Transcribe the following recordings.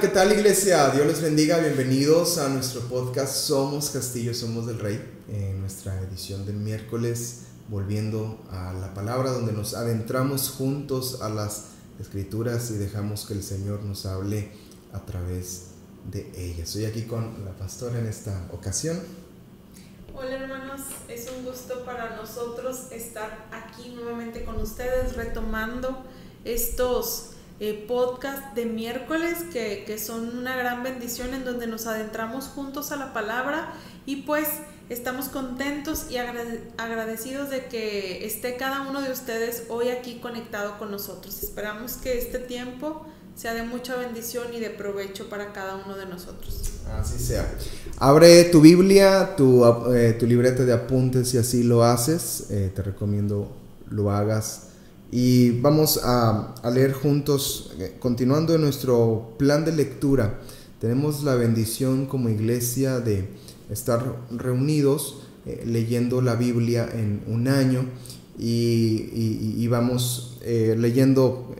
¿qué tal iglesia? Dios les bendiga, bienvenidos a nuestro podcast Somos Castillo, Somos del Rey, en nuestra edición del miércoles, volviendo a la palabra donde nos adentramos juntos a las escrituras y dejamos que el Señor nos hable a través de ellas. Estoy aquí con la pastora en esta ocasión. Hola hermanos, es un gusto para nosotros estar aquí nuevamente con ustedes retomando estos eh, podcast de miércoles que, que, son una gran bendición en donde nos adentramos juntos a la palabra y pues estamos contentos y agradecidos de que esté cada uno de ustedes hoy aquí conectado con nosotros. Esperamos que este tiempo sea de mucha bendición y de provecho para cada uno de nosotros. Así sea. Abre tu Biblia, tu, eh, tu libreta de apuntes si así lo haces. Eh, te recomiendo lo hagas y vamos a, leer juntos, eh, continuando en nuestro plan de lectura. Tenemos la bendición como iglesia de estar reunidos eh, leyendo la Biblia en un año y, vamos eh, leyendo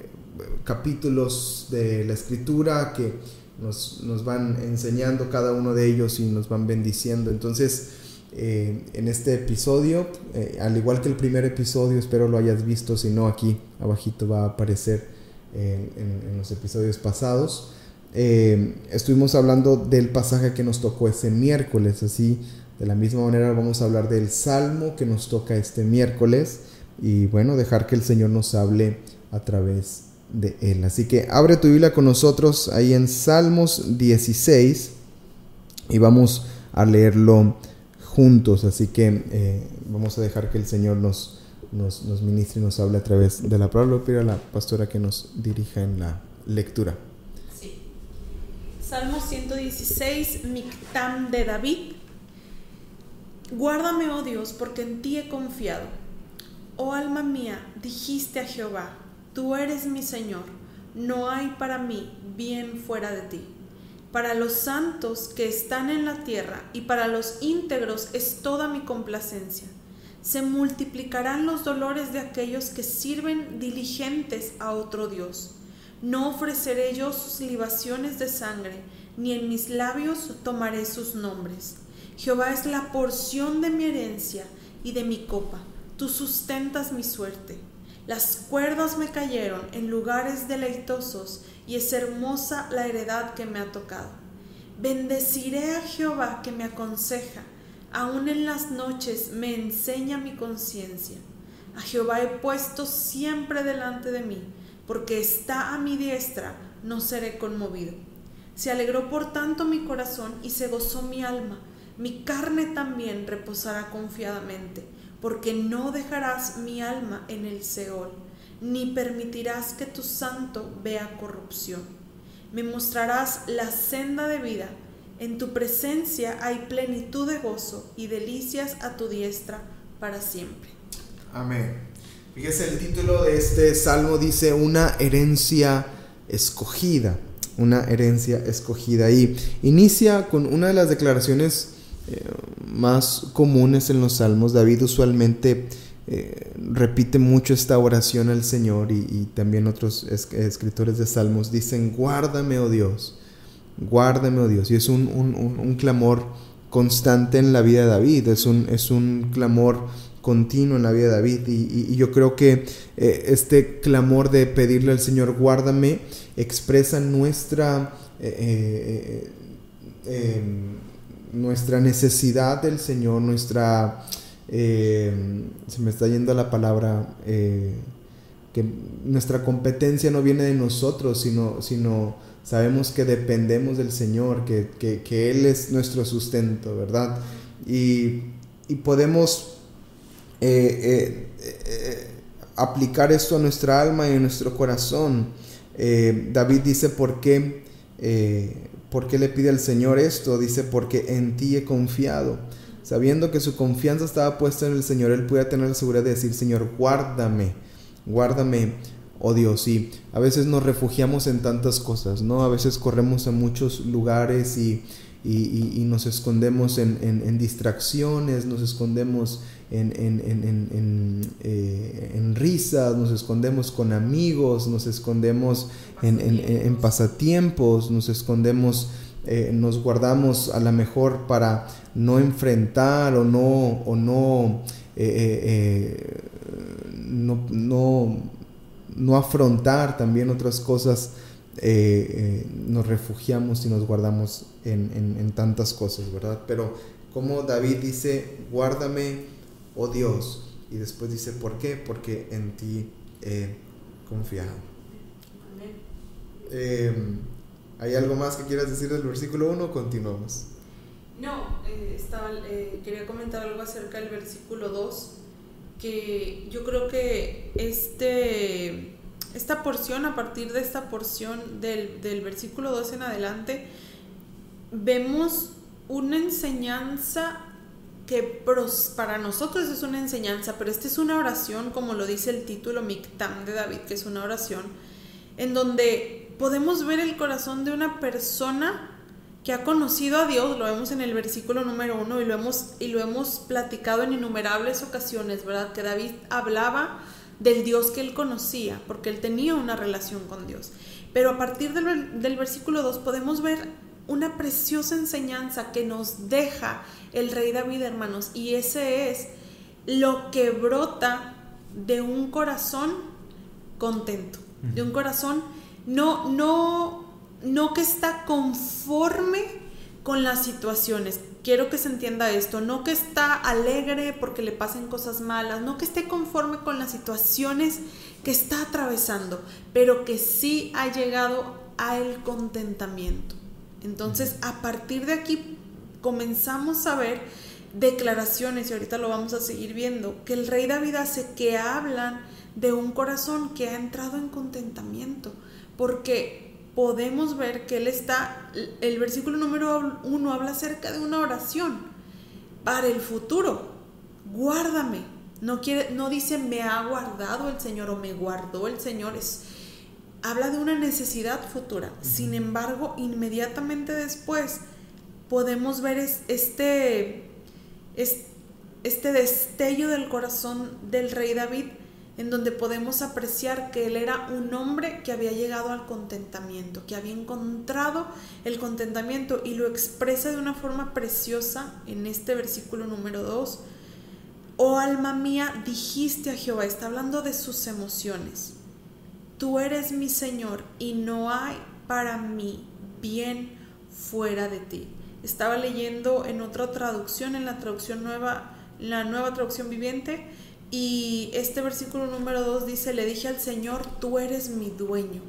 capítulos de la escritura que nos, nos, van enseñando cada uno de ellos y nos van bendiciendo. Entonces, eh, en este episodio, eh, al igual que el primer episodio, espero lo hayas visto, si no aquí abajito va a aparecer en, los episodios pasados. Eh, estuvimos hablando del pasaje que nos tocó ese miércoles, así de la misma manera vamos a hablar del salmo que nos toca este miércoles y bueno, dejar que el Señor nos hable a través de él. Así que abre tu Biblia con nosotros ahí en Salmos 16 y vamos a leerlo juntos. Así que eh, vamos a dejar que el Señor nos, nos, ministre y nos hable a través de la palabra. Pido a la pastora que nos dirija en la lectura. Salmo 116, Mictam de David. Guárdame, oh Dios, porque en ti he confiado. Oh alma mía, dijiste a Jehová, tú eres mi Señor, no hay para mí bien fuera de ti. Para los santos que están en la tierra y para los íntegros es toda mi complacencia. Se multiplicarán los dolores de aquellos que sirven diligentes a otro Dios. No ofreceré yo sus libaciones de sangre, ni en mis labios tomaré sus nombres. Jehová es la porción de mi herencia y de mi copa. Tú sustentas mi suerte. Las cuerdas me cayeron en lugares deleitosos y es hermosa la heredad que me ha tocado. Bendeciré a Jehová que me aconseja, aún en las noches me enseña mi conciencia. A Jehová he puesto siempre delante de mí, porque está a mi diestra, no seré conmovido. Se alegró por tanto mi corazón y se gozó mi alma, mi carne también reposará confiadamente, porque no dejarás mi alma en el Seol ni permitirás que tu santo vea corrupción. Me mostrarás la senda de vida. En tu presencia hay plenitud de gozo y delicias a tu diestra para siempre. Amén. Fíjese, el título de este salmo dice una herencia escogida. Una herencia escogida. Y inicia con una de las declaraciones eh, más comunes en los salmos. David usualmente eh, repite mucho esta oración al Señor y, también otros escritores de salmos dicen, guárdame, oh Dios, guárdame, oh Dios. Y es un, clamor constante en la vida de David, es un, es un clamor continuo en la vida de David y, yo creo que eh, este clamor de pedirle al Señor, guárdame, expresa nuestra... Eh, nuestra necesidad del Señor, nuestra eh, se me está yendo la palabra, eh, que nuestra competencia no viene de nosotros, sino, sino sabemos que dependemos del Señor, que, que, Él es nuestro sustento, ¿verdad? Y, y podemos eh, aplicar esto a nuestra alma y a nuestro corazón. David dice, ¿por qué, ¿por qué le pide al Señor esto? Dice, porque en ti he confiado. Sabiendo que su confianza estaba puesta en el Señor, él podía tener la seguridad de decir, Señor, guárdame, guárdame, oh Dios. Y a veces nos refugiamos en tantas cosas, ¿no? A veces corremos a muchos lugares y, y, nos escondemos en, distracciones, nos escondemos en, eh, en, risas, nos escondemos con amigos, nos escondemos en, pasatiempos, nos escondemos, eh, nos guardamos a lo mejor para no enfrentar o no, o no, eh, no, no, no afrontar también otras cosas eh, eh, nos refugiamos y nos guardamos en, tantas cosas, ¿verdad? Pero como David dice, guárdame, oh Dios, y después dice, ¿por qué? Porque en ti he confiado. Eh, ¿Hay algo más que quieras decir del versículo 1 continuamos? No, estaba, quería comentar algo acerca del versículo 2, que yo creo que este esta porción, a partir de esta porción del, del versículo 2 en adelante, vemos una enseñanza que para nosotros es una enseñanza, pero esta es una oración, como lo dice el título Mictam de David, que es una oración, en donde podemos ver el corazón de una persona que ha conocido a Dios, lo vemos en el versículo número uno y lo hemos, y lo hemos platicado en innumerables ocasiones, ¿verdad? Que David hablaba del Dios que él conocía, porque él tenía una relación con Dios. Pero a partir del, versículo 2 podemos ver una preciosa enseñanza que nos deja el rey David, hermanos, y ese es lo que brota de un corazón contento, de un corazón no, no, no que está conforme con las situaciones, quiero que se entienda esto, no que está alegre porque le pasen cosas malas, no que esté conforme con las situaciones que está atravesando, pero que sí ha llegado al contentamiento. Entonces, a partir de aquí comenzamos a ver declaraciones, y ahorita lo vamos a seguir viendo, que el rey David hace que hablan de un corazón que ha entrado en contentamiento, porque podemos ver que él está, el versículo número uno habla acerca de una oración para el futuro. Guárdame. No, quiere, no dice me ha guardado el Señor o me guardó el Señor. Es, habla de una necesidad futura. Sin embargo, inmediatamente después podemos ver este, este destello del corazón del rey David en donde podemos apreciar que él era un hombre que había llegado al contentamiento, que había encontrado el contentamiento y lo expresa de una forma preciosa en este versículo número 2. Oh alma mía, dijiste a Jehová, está hablando de sus emociones. Tú eres mi Señor y no hay para mí bien fuera de ti. Estaba leyendo en otra traducción, en la traducción nueva, la nueva traducción viviente, y este versículo número 2 dice, le dije al Señor, tú eres mi dueño.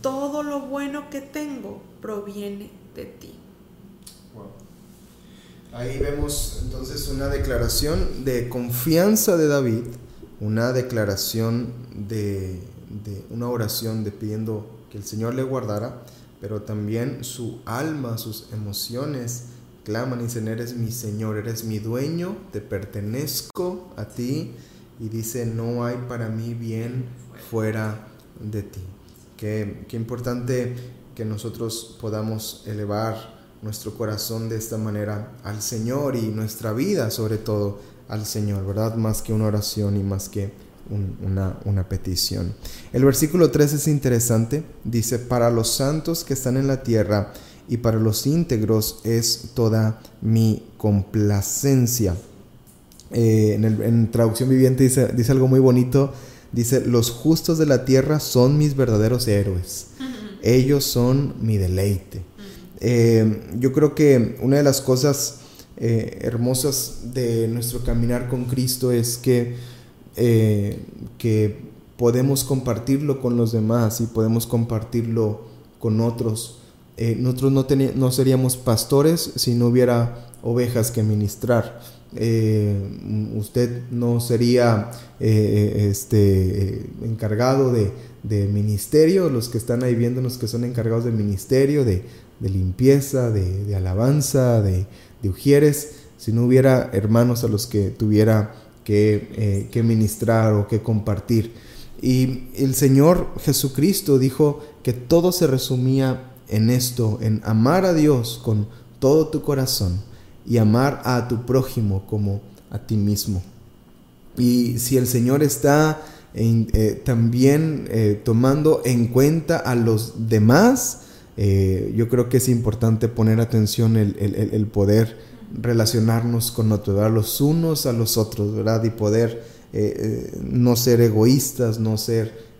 Todo lo bueno que tengo proviene de ti. Ahí vemos entonces una declaración de confianza de David, una declaración de, de una oración de pidiendo que el Señor le guardara, pero también su alma, sus emociones claman y dicen, eres mi Señor, eres mi dueño, te pertenezco a ti. Y dice, no hay para mí bien fuera de ti. Qué, qué importante que nosotros podamos elevar nuestro corazón de esta manera al Señor y nuestra vida sobre todo al Señor, ¿verdad? Más que una oración y más que una, una, petición. El versículo 3 es interesante, dice, para los santos que están en la tierra, y para los íntegros es toda mi complacencia. Eh, en, en, traducción viviente dice, dice algo muy bonito, dice, los justos de la tierra son mis verdaderos héroes, ellos son mi deleite. Eh, yo creo que una de las cosas eh, hermosas de nuestro caminar con Cristo es que, que podemos compartirlo con los demás y podemos compartirlo con otros eh, nosotros no, seríamos pastores si no hubiera ovejas que ministrar. Eh, usted no sería eh, este, encargado de, ministerio, los que están ahí viéndonos que son encargados de ministerio, de, limpieza, de, alabanza, de, ujieres, si no hubiera hermanos a los que tuviera que, que ministrar o que compartir. Y el Señor Jesucristo dijo que todo se resumía en esto, en amar a Dios con todo tu corazón y amar a tu prójimo como a ti mismo. Y si el Señor está eh, también eh, tomando en cuenta a los demás, eh, yo creo que es importante poner atención el, el, poder relacionarnos con otros, los unos a los otros, ¿verdad? Y poder no ser egoístas, no ser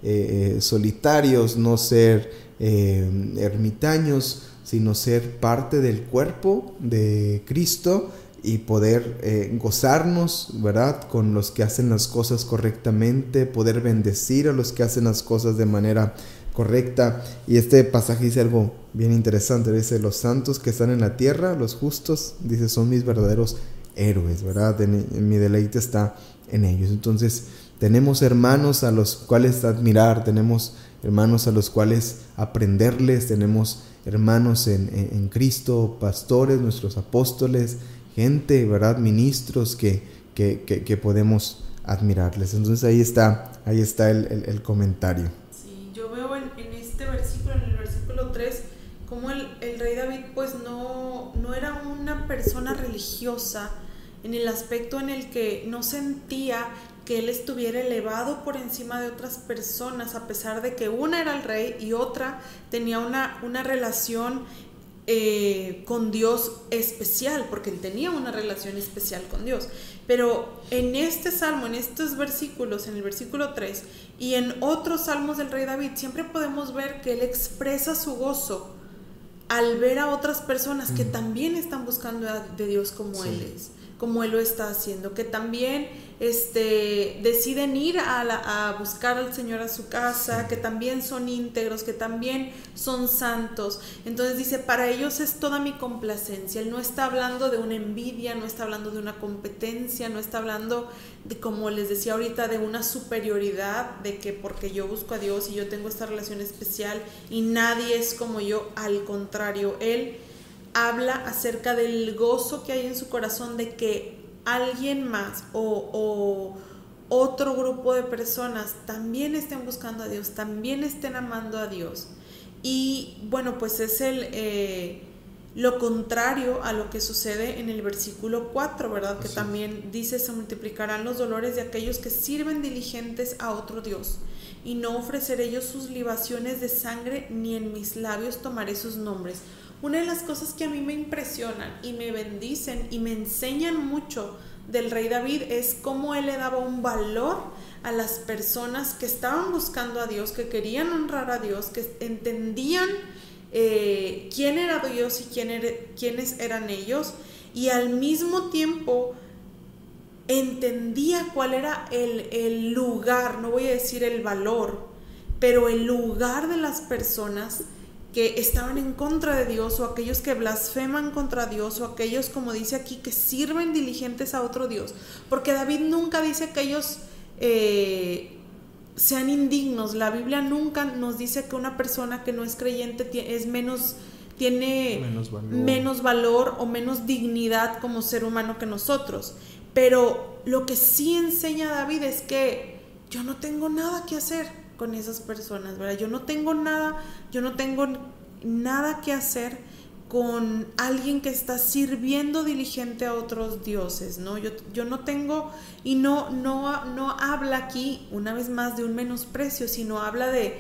solitarios, no ser ermitaños, sino ser parte del cuerpo de Cristo y poder eh, gozarnos, ¿verdad? Con los que hacen las cosas correctamente, poder bendecir a los que hacen las cosas de manera correcta. Y este pasaje dice algo bien interesante, dice, los santos que están en la tierra, los justos, dice, son mis verdaderos héroes, ¿verdad? Mi deleite está en ellos. Entonces, tenemos hermanos a los cuales admirar, tenemos hermanos a los cuales aprenderles, tenemos hermanos en, en Cristo, pastores, nuestros apóstoles, gente, ¿verdad? Ministros que, que, podemos admirarles. Entonces ahí está, ahí está el, comentario. Sí, yo veo en, este versículo, en el versículo 3, como el, rey David pues no, no era una persona religiosa en el aspecto en el que no sentía que él estuviera elevado por encima de otras personas, a pesar de que una era el rey y otra tenía una, una relación eh, con Dios especial, porque él tenía una relación especial con Dios. Pero en este salmo, en estos versículos, en el versículo 3 y en otros salmos del rey David, siempre podemos ver que él expresa su gozo al ver a otras personas que también están buscando de Dios como él es como Él lo está haciendo, que también este, deciden ir a, buscar al Señor a su casa, que también son íntegros, que también son santos. Entonces dice, para ellos es toda mi complacencia. Él no está hablando de una envidia, no está hablando de una competencia, no está hablando de, como les decía ahorita, de una superioridad, de que porque yo busco a Dios y yo tengo esta relación especial y nadie es como yo, al contrario, Él habla acerca del gozo que hay en su corazón de que alguien más o, otro grupo de personas también estén buscando a Dios, también estén amando a Dios. Y bueno, pues es el... Eh, lo contrario a lo que sucede en el versículo 4, ¿verdad? Que también dice, se multiplicarán los dolores de aquellos que sirven diligentes a otro Dios, y no ofreceré ellos sus libaciones de sangre, ni en mis labios tomaré sus nombres. Una de las cosas que a mí me impresionan y me bendicen y me enseñan mucho del rey David es cómo él le daba un valor a las personas que estaban buscando a Dios, que querían honrar a Dios, que entendían eh, quién era Dios y quién quiénes eran ellos, y al mismo tiempo entendía cuál era el, el lugar, no voy a decir el valor, pero el lugar de las personas que estaban en contra de Dios o aquellos que blasfeman contra Dios o aquellos, como dice aquí, que sirven diligentes a otro Dios. Porque David nunca dice que ellos eh, sean indignos. La Biblia nunca nos dice que una persona que no es creyente es menos tiene menos valor o menos dignidad como ser humano que nosotros. Pero lo que sí enseña David es que yo no tengo nada que hacer con esas personas, ¿verdad? Yo no tengo nada, yo no tengo nada que hacer con alguien que está sirviendo diligente a otros dioses, ¿no? Yo, yo no tengo, y no, no, no habla aquí, una vez más, de un menosprecio, sino habla de,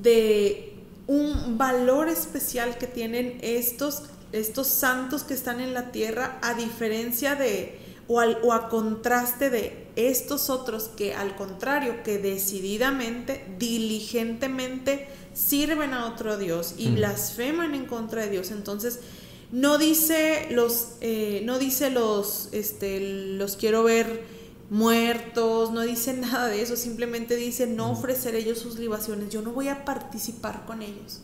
de un valor especial que tienen estos, estos santos que están en la tierra, a diferencia de, o, a contraste de estos otros que al contrario, que decididamente, diligentemente sirven a otro Dios y mm. blasfeman en contra de Dios. Entonces, no dice los, eh, no dice los, este, los quiero ver muertos, no dice nada de eso, simplemente dice no mm. ofrecer ellos sus libaciones, yo no voy a participar con ellos,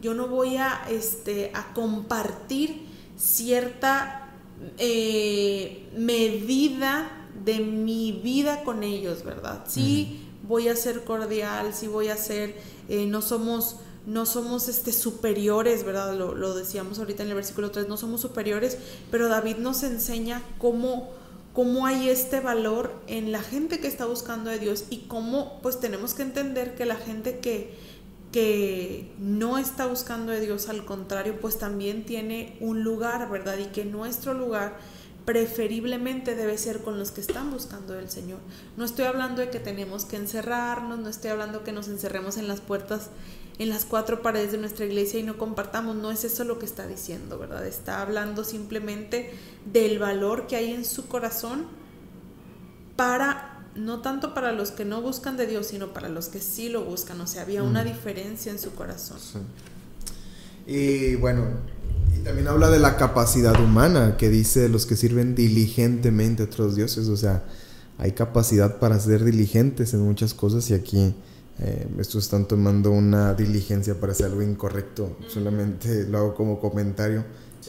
yo no voy a, este, a compartir cierta eh, medida de mi vida con ellos, ¿verdad? Sí voy a ser cordial, sí voy a ser, eh, no somos no somos este, superiores, ¿verdad? Lo, decíamos ahorita en el versículo 3, no somos superiores, pero David nos enseña cómo, cómo hay este valor en la gente que está buscando a Dios y cómo pues tenemos que entender que la gente que, que no está buscando de Dios, al contrario, pues también tiene un lugar, ¿verdad? Y que nuestro lugar preferiblemente debe ser con los que están buscando del Señor. No estoy hablando de que tenemos que encerrarnos, no estoy hablando que nos encerremos en las puertas, en las cuatro paredes de nuestra iglesia y no compartamos, no es eso lo que está diciendo, ¿verdad? Está hablando simplemente del valor que hay en su corazón para no tanto para los que no buscan de Dios, sino para los que sí lo buscan. O sea, había una mm. diferencia en su corazón. Y bueno, también habla de la capacidad humana que dice los que sirven diligentemente a otros dioses. O sea, hay capacidad para ser diligentes en muchas cosas y aquí eh, estos están tomando una diligencia para hacer algo incorrecto. Solamente lo hago como comentario.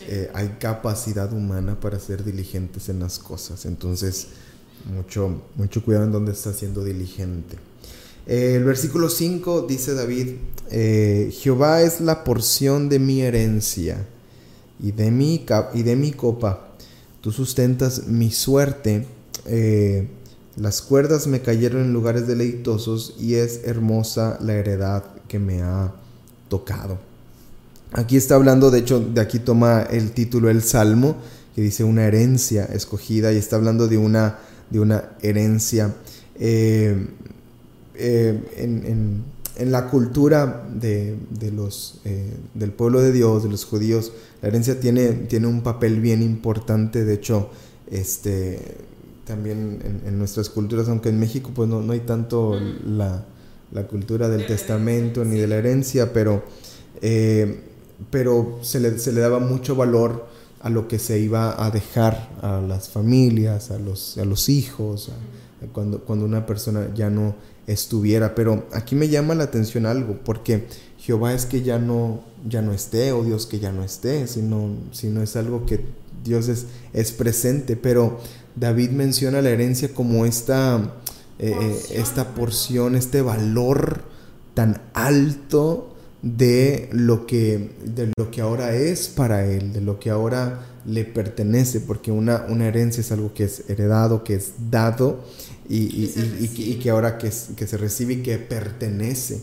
Eh, hay capacidad humana para ser diligentes en las cosas. Entonces, mucho, mucho cuidado en donde está siendo diligente. Eh, el versículo 5 dice David, eh, Jehová es la porción de mi herencia y de mi, y de mi copa. Tú sustentas mi suerte. Eh, las cuerdas me cayeron en lugares deleitosos y es hermosa la heredad que me ha tocado. Aquí está hablando, de hecho, de aquí toma el título el Salmo, que dice una herencia escogida y está hablando de una de una herencia. Eh, eh, en, la cultura de, los, eh, del pueblo de Dios, de los judíos, la herencia tiene, tiene un papel bien importante. De hecho, este, también en, nuestras culturas, aunque en México pues no, hay tanto la, cultura del testamento ni de la herencia, pero, pero se, le, se le daba mucho valor a lo que se iba a dejar a las familias, a los, a los hijos, cuando, cuando una persona ya no estuviera. Pero aquí me llama la atención algo, porque Jehová es que ya no, ya no esté, o Dios que ya no esté, sino, sino es algo que Dios es, es presente. Pero David menciona la herencia como esta, eh, eh, esta porción, este valor tan alto de lo que de lo que ahora es para él, de lo que ahora le pertenece, porque una, una herencia es algo que es heredado, que es dado y, que ahora que, que se recibe y que pertenece.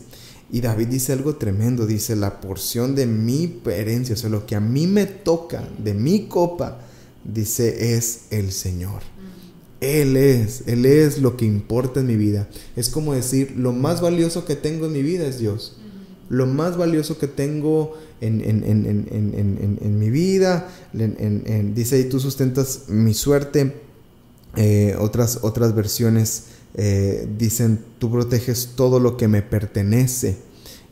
Y David dice algo tremendo, dice, la porción de mi herencia, o sea, lo que a mí me toca, de mi copa, dice, es el Señor. Él es, Él es lo que importa en mi vida. Es como decir, lo más valioso que tengo en mi vida es Dios lo más valioso que tengo en, mi vida. dice ahí, tú sustentas mi suerte. Eh, otras, otras versiones eh, dicen, tú proteges todo lo que me pertenece.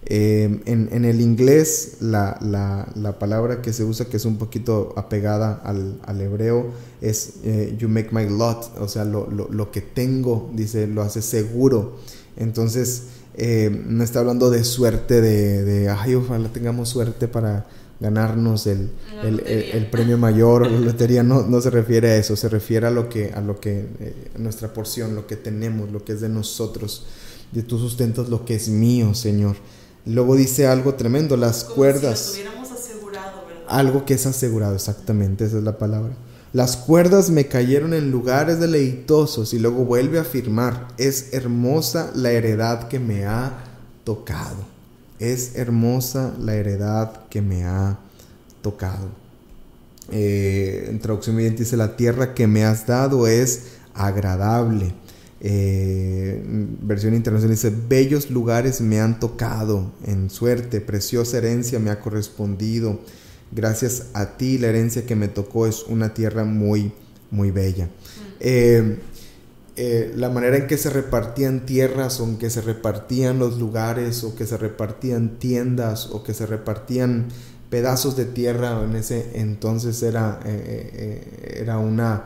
Eh, en, el inglés, la, palabra que se usa, que es un poquito apegada al, hebreo, es you make my lot, o sea, lo, lo, que tengo, dice, lo hace seguro. Entonces, no está hablando de suerte, de, de, ay, ojalá tengamos suerte para ganarnos el, el, premio mayor o la lotería, no, no se refiere a eso, se refiere a lo que, a lo que, eh, nuestra porción, lo que tenemos, lo que es de nosotros, de tus sustentos, lo que es mío, Señor. Luego dice algo tremendo, las cuerdas. algo que es asegurado, exactamente, esa es la palabra. Las cuerdas me cayeron en lugares deleitosos y luego vuelve a afirmar, es hermosa la heredad que me ha tocado. Es hermosa la heredad que me ha tocado. Eh, en traducción viviente dice, la tierra que me has dado es agradable. Eh, versión internacional dice, bellos lugares me han tocado en suerte, preciosa herencia me ha correspondido gracias a ti la herencia que me tocó es una tierra muy, muy bella. Eh, eh, la manera en que se repartían tierras o en que se repartían los lugares o que se repartían tiendas o que se repartían pedazos de tierra en ese entonces era, eh, era una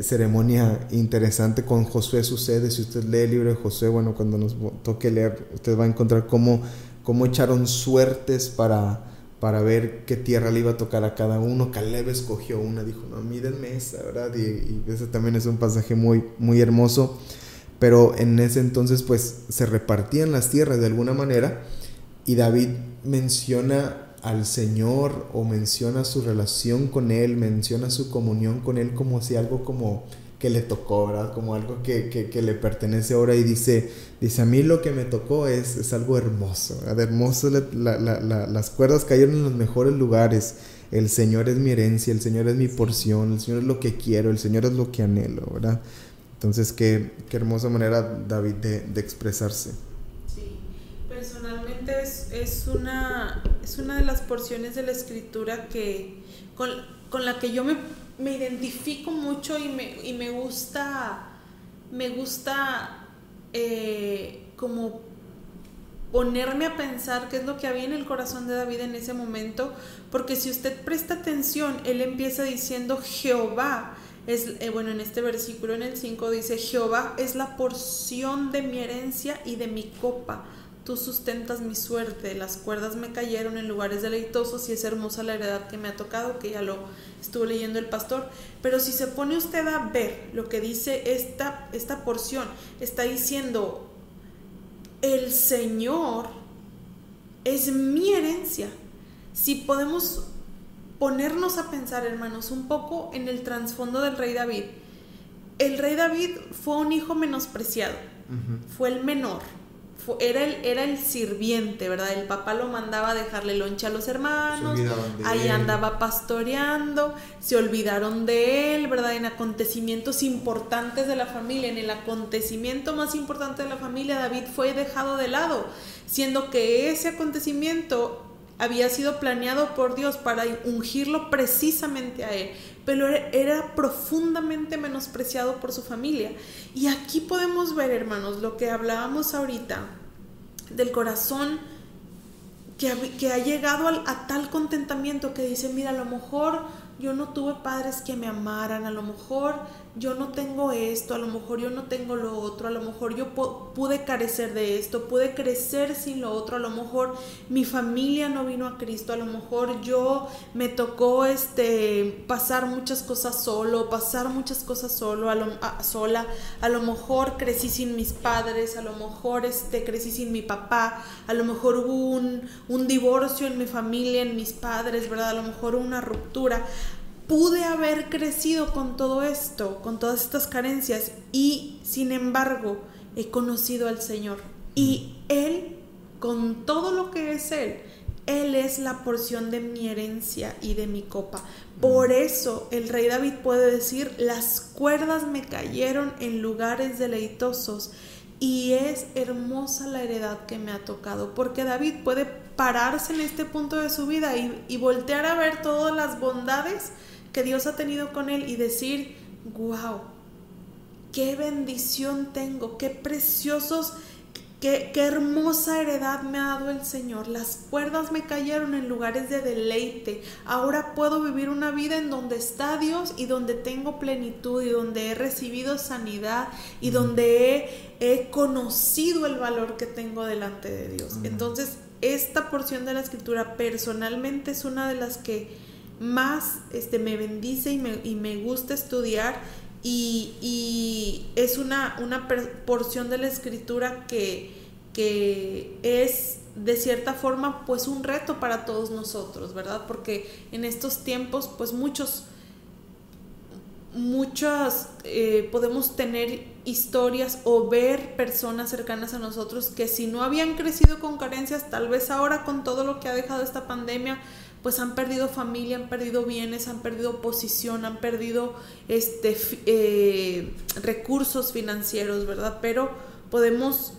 ceremonia interesante con Josué sucede. Si usted lee el libro de Josué bueno cuando nos toque leer usted va a encontrar cómo, cómo echaron suertes para para ver qué tierra le iba a tocar a cada uno. Caleb escogió una, dijo, no, mídenme esa, ¿verdad? Y, ese también es un pasaje muy, muy hermoso. Pero en ese entonces, pues, se repartían las tierras de alguna manera. Y David menciona al Señor o menciona su relación con Él, menciona su comunión con Él como si algo como que le tocó, ¿verdad? Como algo que, que, le pertenece ahora y dice, dice, a mí lo que me tocó es, es algo hermoso, ¿verdad? Hermoso, las cuerdas cayeron en los mejores lugares, el Señor es mi herencia, el Señor es mi porción, el Señor es lo que quiero, el Señor es lo que anhelo, ¿verdad? Entonces, qué, qué hermosa manera, David, de, de expresarse. Sí, personalmente es, es, una, es una de las porciones de la escritura que, con, con la que yo me me identifico mucho y me, y me gusta, me gusta eh, como ponerme a pensar qué es lo que había en el corazón de David en ese momento, porque si usted presta atención, él empieza diciendo Jehová. Es, eh, bueno, en este versículo, en el 5, dice, Jehová es la porción de mi herencia y de mi copa. Tú sustentas mi suerte, las cuerdas me cayeron en lugares deleitosos y es hermosa la heredad que me ha tocado, que ya lo estuvo leyendo el pastor. Pero si se pone usted a ver lo que dice esta, esta porción, está diciendo, el Señor es mi herencia. Si podemos ponernos a pensar, hermanos, un poco en el trasfondo del rey David. El rey David fue un hijo menospreciado, fue el menor era el, era el sirviente, ¿verdad? El papá lo mandaba a dejarle loncha a los hermanos, ahí andaba pastoreando, se olvidaron de él, ¿verdad? En acontecimientos importantes de la familia, en el acontecimiento más importante de la familia, David fue dejado de lado, siendo que ese acontecimiento había sido planeado por Dios para ungirlo precisamente a él, pero era profundamente menospreciado por su familia. Y aquí podemos ver, hermanos, lo que hablábamos ahorita del corazón que que ha llegado a tal contentamiento que dice, mira, a lo mejor yo no tuve padres que me amaran, a lo mejor yo no tengo esto, a lo mejor yo no tengo lo otro, a lo mejor yo pude carecer de esto, pude crecer sin lo otro, a lo mejor mi familia no vino a Cristo, a lo mejor yo me tocó este pasar muchas cosas solo, pasar muchas cosas solo, a lo, sola, a lo mejor crecí sin mis padres, a lo mejor este crecí sin mi papá, a lo mejor hubo un, un divorcio en mi familia, en mis padres, ¿verdad? A lo mejor una ruptura pude haber crecido con todo esto, con todas estas carencias y sin embargo he conocido al Señor. Y Él, con todo lo que es Él, Él es la porción de mi herencia y de mi copa. Por eso el rey David puede decir, las cuerdas me cayeron en lugares deleitosos y es hermosa la heredad que me ha tocado, porque David puede pararse en este punto de su vida y, y voltear a ver todas las bondades que Dios ha tenido con él y decir, wow, qué bendición tengo, qué preciosos, qué, qué hermosa heredad me ha dado el Señor. Las cuerdas me cayeron en lugares de deleite. Ahora puedo vivir una vida en donde está Dios y donde tengo plenitud y donde he recibido sanidad y donde he, he conocido el valor que tengo delante de Dios. Entonces, esta porción de la escritura personalmente es una de las que más este, me bendice y me, y me gusta estudiar y, y es una, una, porción de la escritura que, que es de cierta forma pues un reto para todos nosotros, ¿verdad? Porque en estos tiempos pues muchos, muchas, eh, podemos tener historias o ver personas cercanas a nosotros que si no habían crecido con carencias, tal vez ahora con todo lo que ha dejado esta pandemia, pues han perdido familia, han perdido bienes, han perdido posición, han perdido este, eh, recursos financieros, ¿verdad? Pero podemos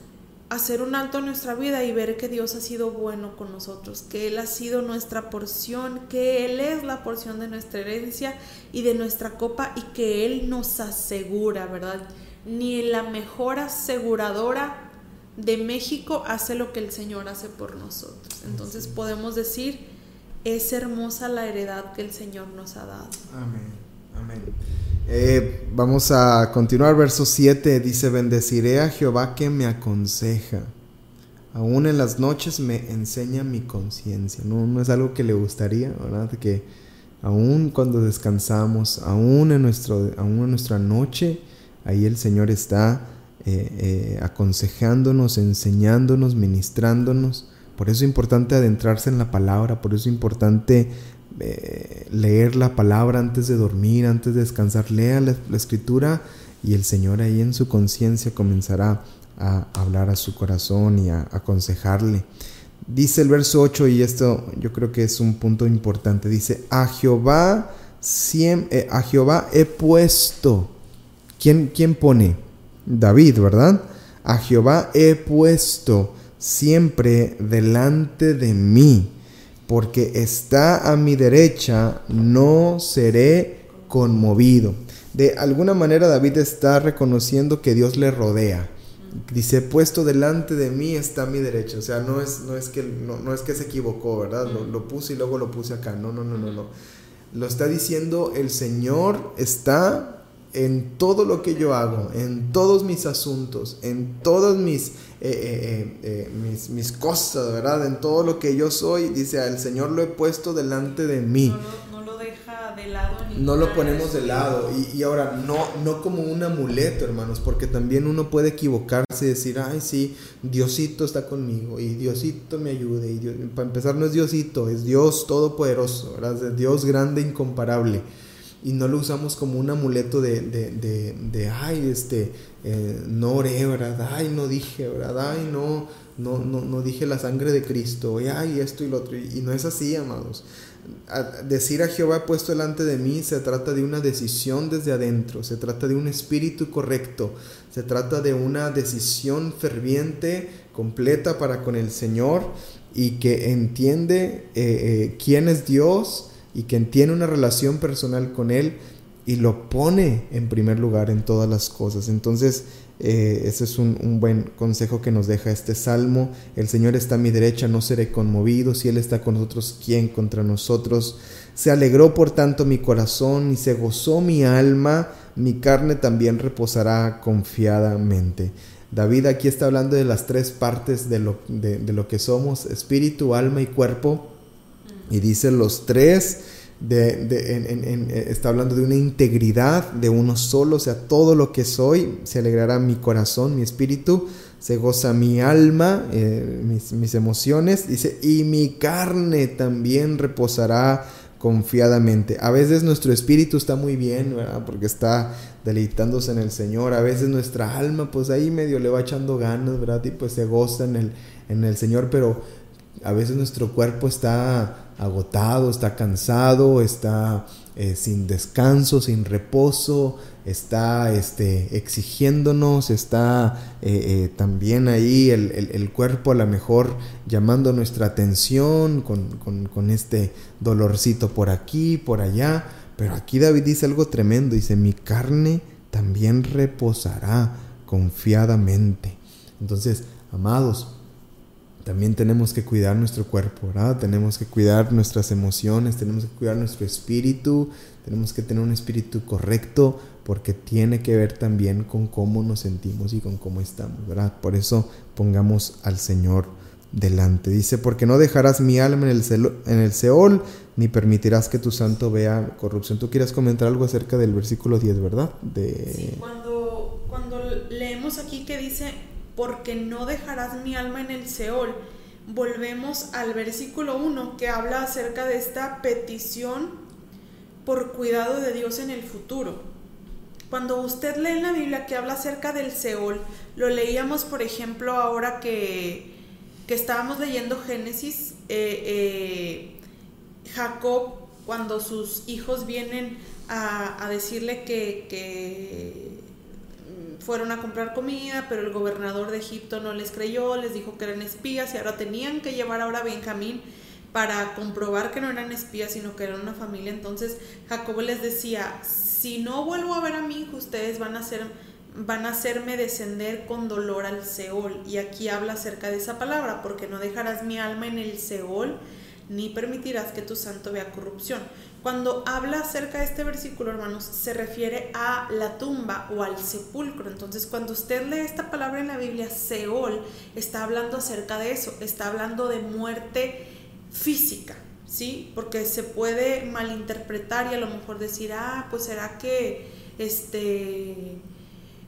hacer un alto en nuestra vida y ver que Dios ha sido bueno con nosotros, que Él ha sido nuestra porción, que Él es la porción de nuestra herencia y de nuestra copa y que Él nos asegura, ¿verdad? Ni la mejor aseguradora de México hace lo que el Señor hace por nosotros. Entonces podemos decir, es hermosa la heredad que el Señor nos ha dado. Amén, amén. Eh, vamos a continuar, verso 7 dice, bendeciré a Jehová que me aconseja. Aún en las noches me enseña mi conciencia. ¿No? no es algo que le gustaría, ¿verdad? Que aún cuando descansamos, aún en, nuestro, aún en nuestra noche, ahí el Señor está eh, eh, aconsejándonos, enseñándonos, ministrándonos Por eso es importante adentrarse en la palabra, por eso es importante eh, leer la palabra antes de dormir, antes de descansar. Lea la, escritura y el Señor ahí en su conciencia comenzará a hablar a su corazón y a, aconsejarle. Dice el verso 8, y esto yo creo que es un punto importante, dice, a Jehová, eh, a Jehová he puesto. ¿Quién, ¿Quién pone? David, ¿verdad? A Jehová he puesto siempre delante de mí, porque está a mi derecha, no seré conmovido. De alguna manera David está reconociendo que Dios le rodea. Dice, puesto delante de mí está a mi derecha. O sea, no es, no es, que, no, es que se equivocó, ¿verdad? Lo, lo, puse y luego lo puse acá. No, no, no, no, no. Lo está diciendo, el Señor está en todo lo que yo hago, en todos mis asuntos, en todas mis, eh, eh, eh, mis, mis, cosas, ¿verdad? En todo lo que yo soy, dice, el Señor lo he puesto delante de mí. No, lo deja de lado. no lo ponemos de lado. Y, y, ahora, no, no como un amuleto, hermanos, porque también uno puede equivocarse y decir, ay, sí, Diosito está conmigo y Diosito me ayude. Y para empezar, no es Diosito, es Dios todopoderoso, ¿verdad? Es Dios grande, incomparable y no lo usamos como un amuleto de, de, de, ay, este, eh, no oré. Ay, no dije, ¿verdad? Ay, no, no, no, no dije la sangre de Cristo, ay, esto y lo otro. Y no es así, amados. decir a Jehová puesto delante de mí se trata de una decisión desde adentro, se trata de un espíritu correcto, se trata de una decisión ferviente, completa para con el Señor y que entiende eh, eh, quién es Dios y quien tiene una relación personal con Él y lo pone en primer lugar en todas las cosas. Entonces, eh, ese es un, buen consejo que nos deja este salmo. El Señor está a mi derecha, no seré conmovido. Si Él está con nosotros, ¿quién contra nosotros? Se alegró por tanto mi corazón y se gozó mi alma, mi carne también reposará confiadamente. David aquí está hablando de las tres partes de lo, de lo que somos, espíritu, alma y cuerpo y dice los tres, eh, está hablando de una integridad, de uno solo, o sea, todo lo que soy, se alegrará mi corazón, mi espíritu, se goza mi alma, eh, mis, mis, emociones, dice, y mi carne también reposará confiadamente. A veces nuestro espíritu está muy bien, ¿verdad? Porque está deleitándose en el Señor. A veces nuestra alma, pues ahí medio le va echando ganas, ¿verdad? Y pues se goza en el, en el Señor, pero a veces nuestro cuerpo está agotado, está cansado, está eh, sin descanso, sin reposo, está este, exigiéndonos, está eh, eh, también ahí el, cuerpo a lo mejor llamando nuestra atención con, con, este dolorcito por aquí, por allá. Pero aquí David dice algo tremendo, dice, mi carne también reposará confiadamente. Entonces, amados, también tenemos que cuidar nuestro cuerpo, ¿verdad? Tenemos que cuidar nuestras emociones, tenemos que cuidar nuestro espíritu, tenemos que tener un espíritu correcto porque tiene que ver también con cómo nos sentimos y con cómo estamos, ¿verdad? Por eso pongamos al Señor delante. Dice, porque no dejarás mi alma en el, Seol, ni permitirás que tu santo vea corrupción. Tú quieres comentar algo acerca del versículo 10, ¿verdad? Sí, cuando, cuando leemos aquí que dice, porque no dejarás mi alma en el Seol. Volvemos al versículo 1 que habla acerca de esta petición por cuidado de Dios en el futuro. Cuando usted lee en la Biblia que habla acerca del Seol, lo leíamos por ejemplo ahora que, que estábamos leyendo Génesis, eh, eh, Jacob cuando sus hijos vienen a, decirle que fueron a comprar comida, pero el gobernador de Egipto no les creyó, les dijo que eran espías y ahora tenían que llevar ahora a Benjamín para comprobar que no eran espías, sino que eran una familia. Entonces Jacob les decía, si no vuelvo a ver a mi hijo, ustedes van a hacer van a hacerme descender con dolor al Seol. Y aquí habla acerca de esa palabra, porque no dejarás mi alma en el Seol, ni permitirás que tu santo vea corrupción. Cuando habla acerca de este versículo, hermanos, se refiere a la tumba o al sepulcro. Entonces, cuando usted lee esta palabra en la Biblia, Seol, está hablando acerca de eso, está hablando de muerte física, ¿sí? Porque se puede malinterpretar y a lo mejor decir, ah, pues será que, este,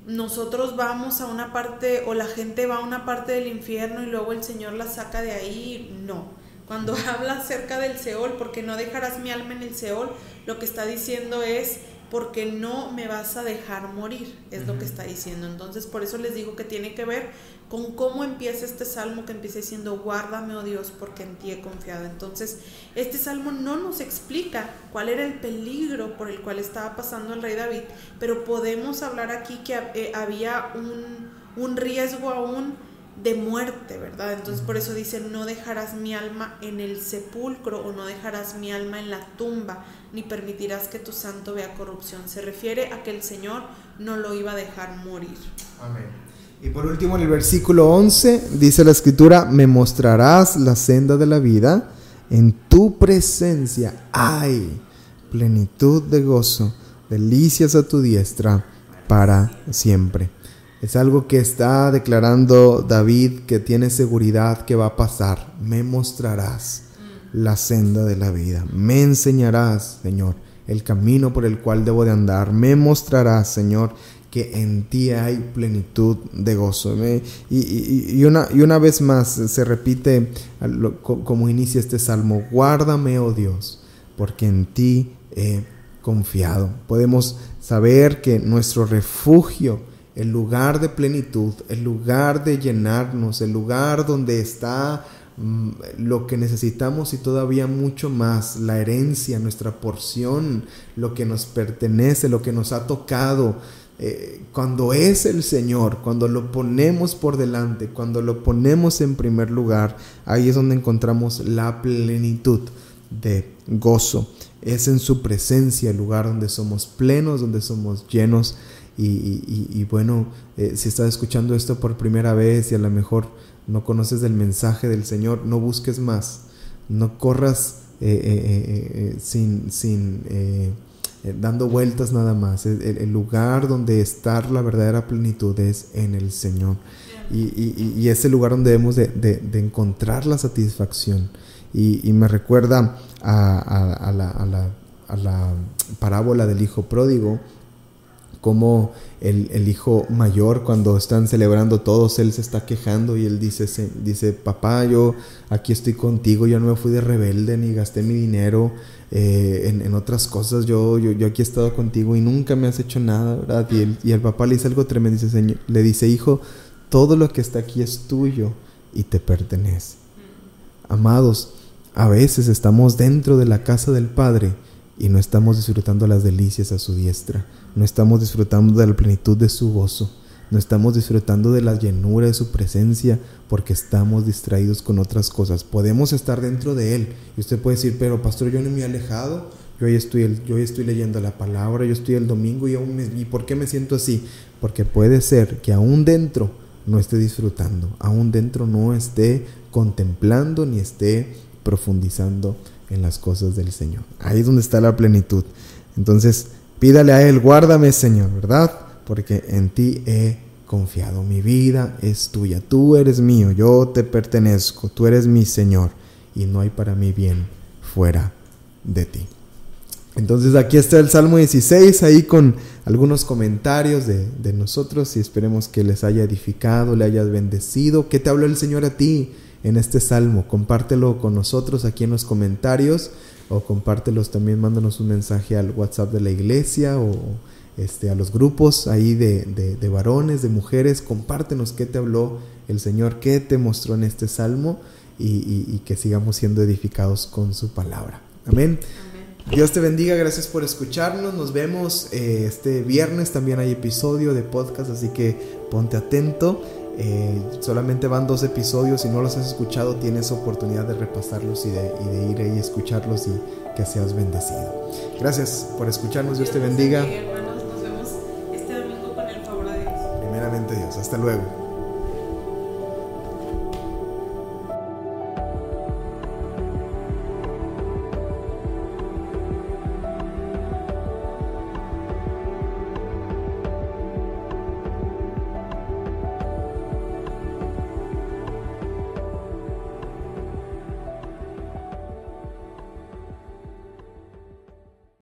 nosotros vamos a una parte o la gente va a una parte del infierno y luego el Señor la saca de ahí, no. Cuando habla acerca del Seol, porque no dejarás mi alma en el Seol, lo que está diciendo es porque no me vas a dejar morir, es lo que está diciendo. Entonces, por eso les digo que tiene que ver con cómo empieza este salmo que empieza diciendo, guárdame, oh Dios, porque en ti he confiado. Entonces, este salmo no nos explica cuál era el peligro por el cual estaba pasando el rey David, pero podemos hablar aquí que eh, había un, un riesgo aún de muerte, ¿verdad? Entonces por eso dice, no dejarás mi alma en el sepulcro o no dejarás mi alma en la tumba, ni permitirás que tu santo vea corrupción. Se refiere a que el Señor no lo iba a dejar morir. Amén. Y por último en el versículo 11 dice la escritura, me mostrarás la senda de la vida, en tu presencia hay plenitud de gozo, delicias a tu diestra para siempre. Es algo que está declarando David que tiene seguridad que va a pasar. Me mostrarás la senda de la vida. Me enseñarás, Señor, el camino por el cual debo de andar. Me mostrarás, Señor, que en ti hay plenitud de gozo. Y, una, y una vez más se repite como inicia este salmo, guárdame, oh Dios, porque en ti he confiado. Podemos saber que nuestro refugio, el lugar de plenitud, el lugar de llenarnos, el lugar donde está mm, lo que necesitamos y todavía mucho más, la herencia, nuestra porción, lo que nos pertenece, lo que nos ha tocado. Eh, cuando es el Señor, cuando lo ponemos por delante, cuando lo ponemos en primer lugar, ahí es donde encontramos la plenitud de gozo. Es en su presencia el lugar donde somos plenos, donde somos llenos y, bueno, eh, si estás escuchando esto por primera vez y a lo mejor no conoces el mensaje del Señor, no busques más, no corras eh, eh, sin, sin dando vueltas nada más. El, lugar donde estar la verdadera plenitud es en el Señor. Y, y es el lugar donde debemos de, de, encontrar la satisfacción. Y, me recuerda a, a, la, a la parábola del hijo pródigo como el, hijo mayor cuando están celebrando todos, él se está quejando y él dice, dice, papá, yo aquí estoy contigo, yo no me fui de rebelde ni gasté mi dinero eh, en, otras cosas, yo, yo, yo, aquí he estado contigo y nunca me has hecho nada, ¿verdad? Y el, y el papá le dice algo tremendo, dice, señor, le dice, hijo, todo lo que está aquí es tuyo y te pertenece. Amados, a veces estamos dentro de la casa del Padre y no estamos disfrutando las delicias a su diestra no estamos disfrutando de la plenitud de su gozo, no estamos disfrutando de la llenura de su presencia porque estamos distraídos con otras cosas. Podemos estar dentro de Él y usted puede decir, pero pastor, yo no me he alejado, yo hoy estoy, yo estoy leyendo la palabra, yo estoy el domingo y aún ¿y por qué me siento así? Porque puede ser que aún dentro no esté disfrutando, aún dentro no esté contemplando ni esté profundizando en las cosas del Señor. Ahí es donde está la plenitud. Entonces, Pídale a Él, guárdame Señor, ¿verdad? Porque en ti he confiado. Mi vida es tuya. Tú eres mío, yo te pertenezco. Tú eres mi Señor. Y no hay para mí bien fuera de ti. Entonces aquí está el Salmo 16, ahí con algunos comentarios de, de, nosotros y esperemos que les haya edificado, le hayas bendecido. ¿Qué te habló el Señor a ti en este Salmo? Compártelo con nosotros aquí en los comentarios o compártelos también, mándanos un mensaje al WhatsApp de la iglesia o este, a los grupos ahí de, de, varones, de mujeres, compártenos qué te habló el Señor, qué te mostró en este salmo y, que sigamos siendo edificados con su palabra. Amén. Dios te bendiga, gracias por escucharnos. Nos vemos eh, este viernes. También hay episodio de podcast, así que ponte atento. Eh, solamente van dos episodios, si no los has escuchado tienes oportunidad de repasarlos y de, ir ahí a escucharlos y que seas bendecido. Gracias por escucharnos, Dios te bendiga. Este de. Primeramente Dios, hasta luego.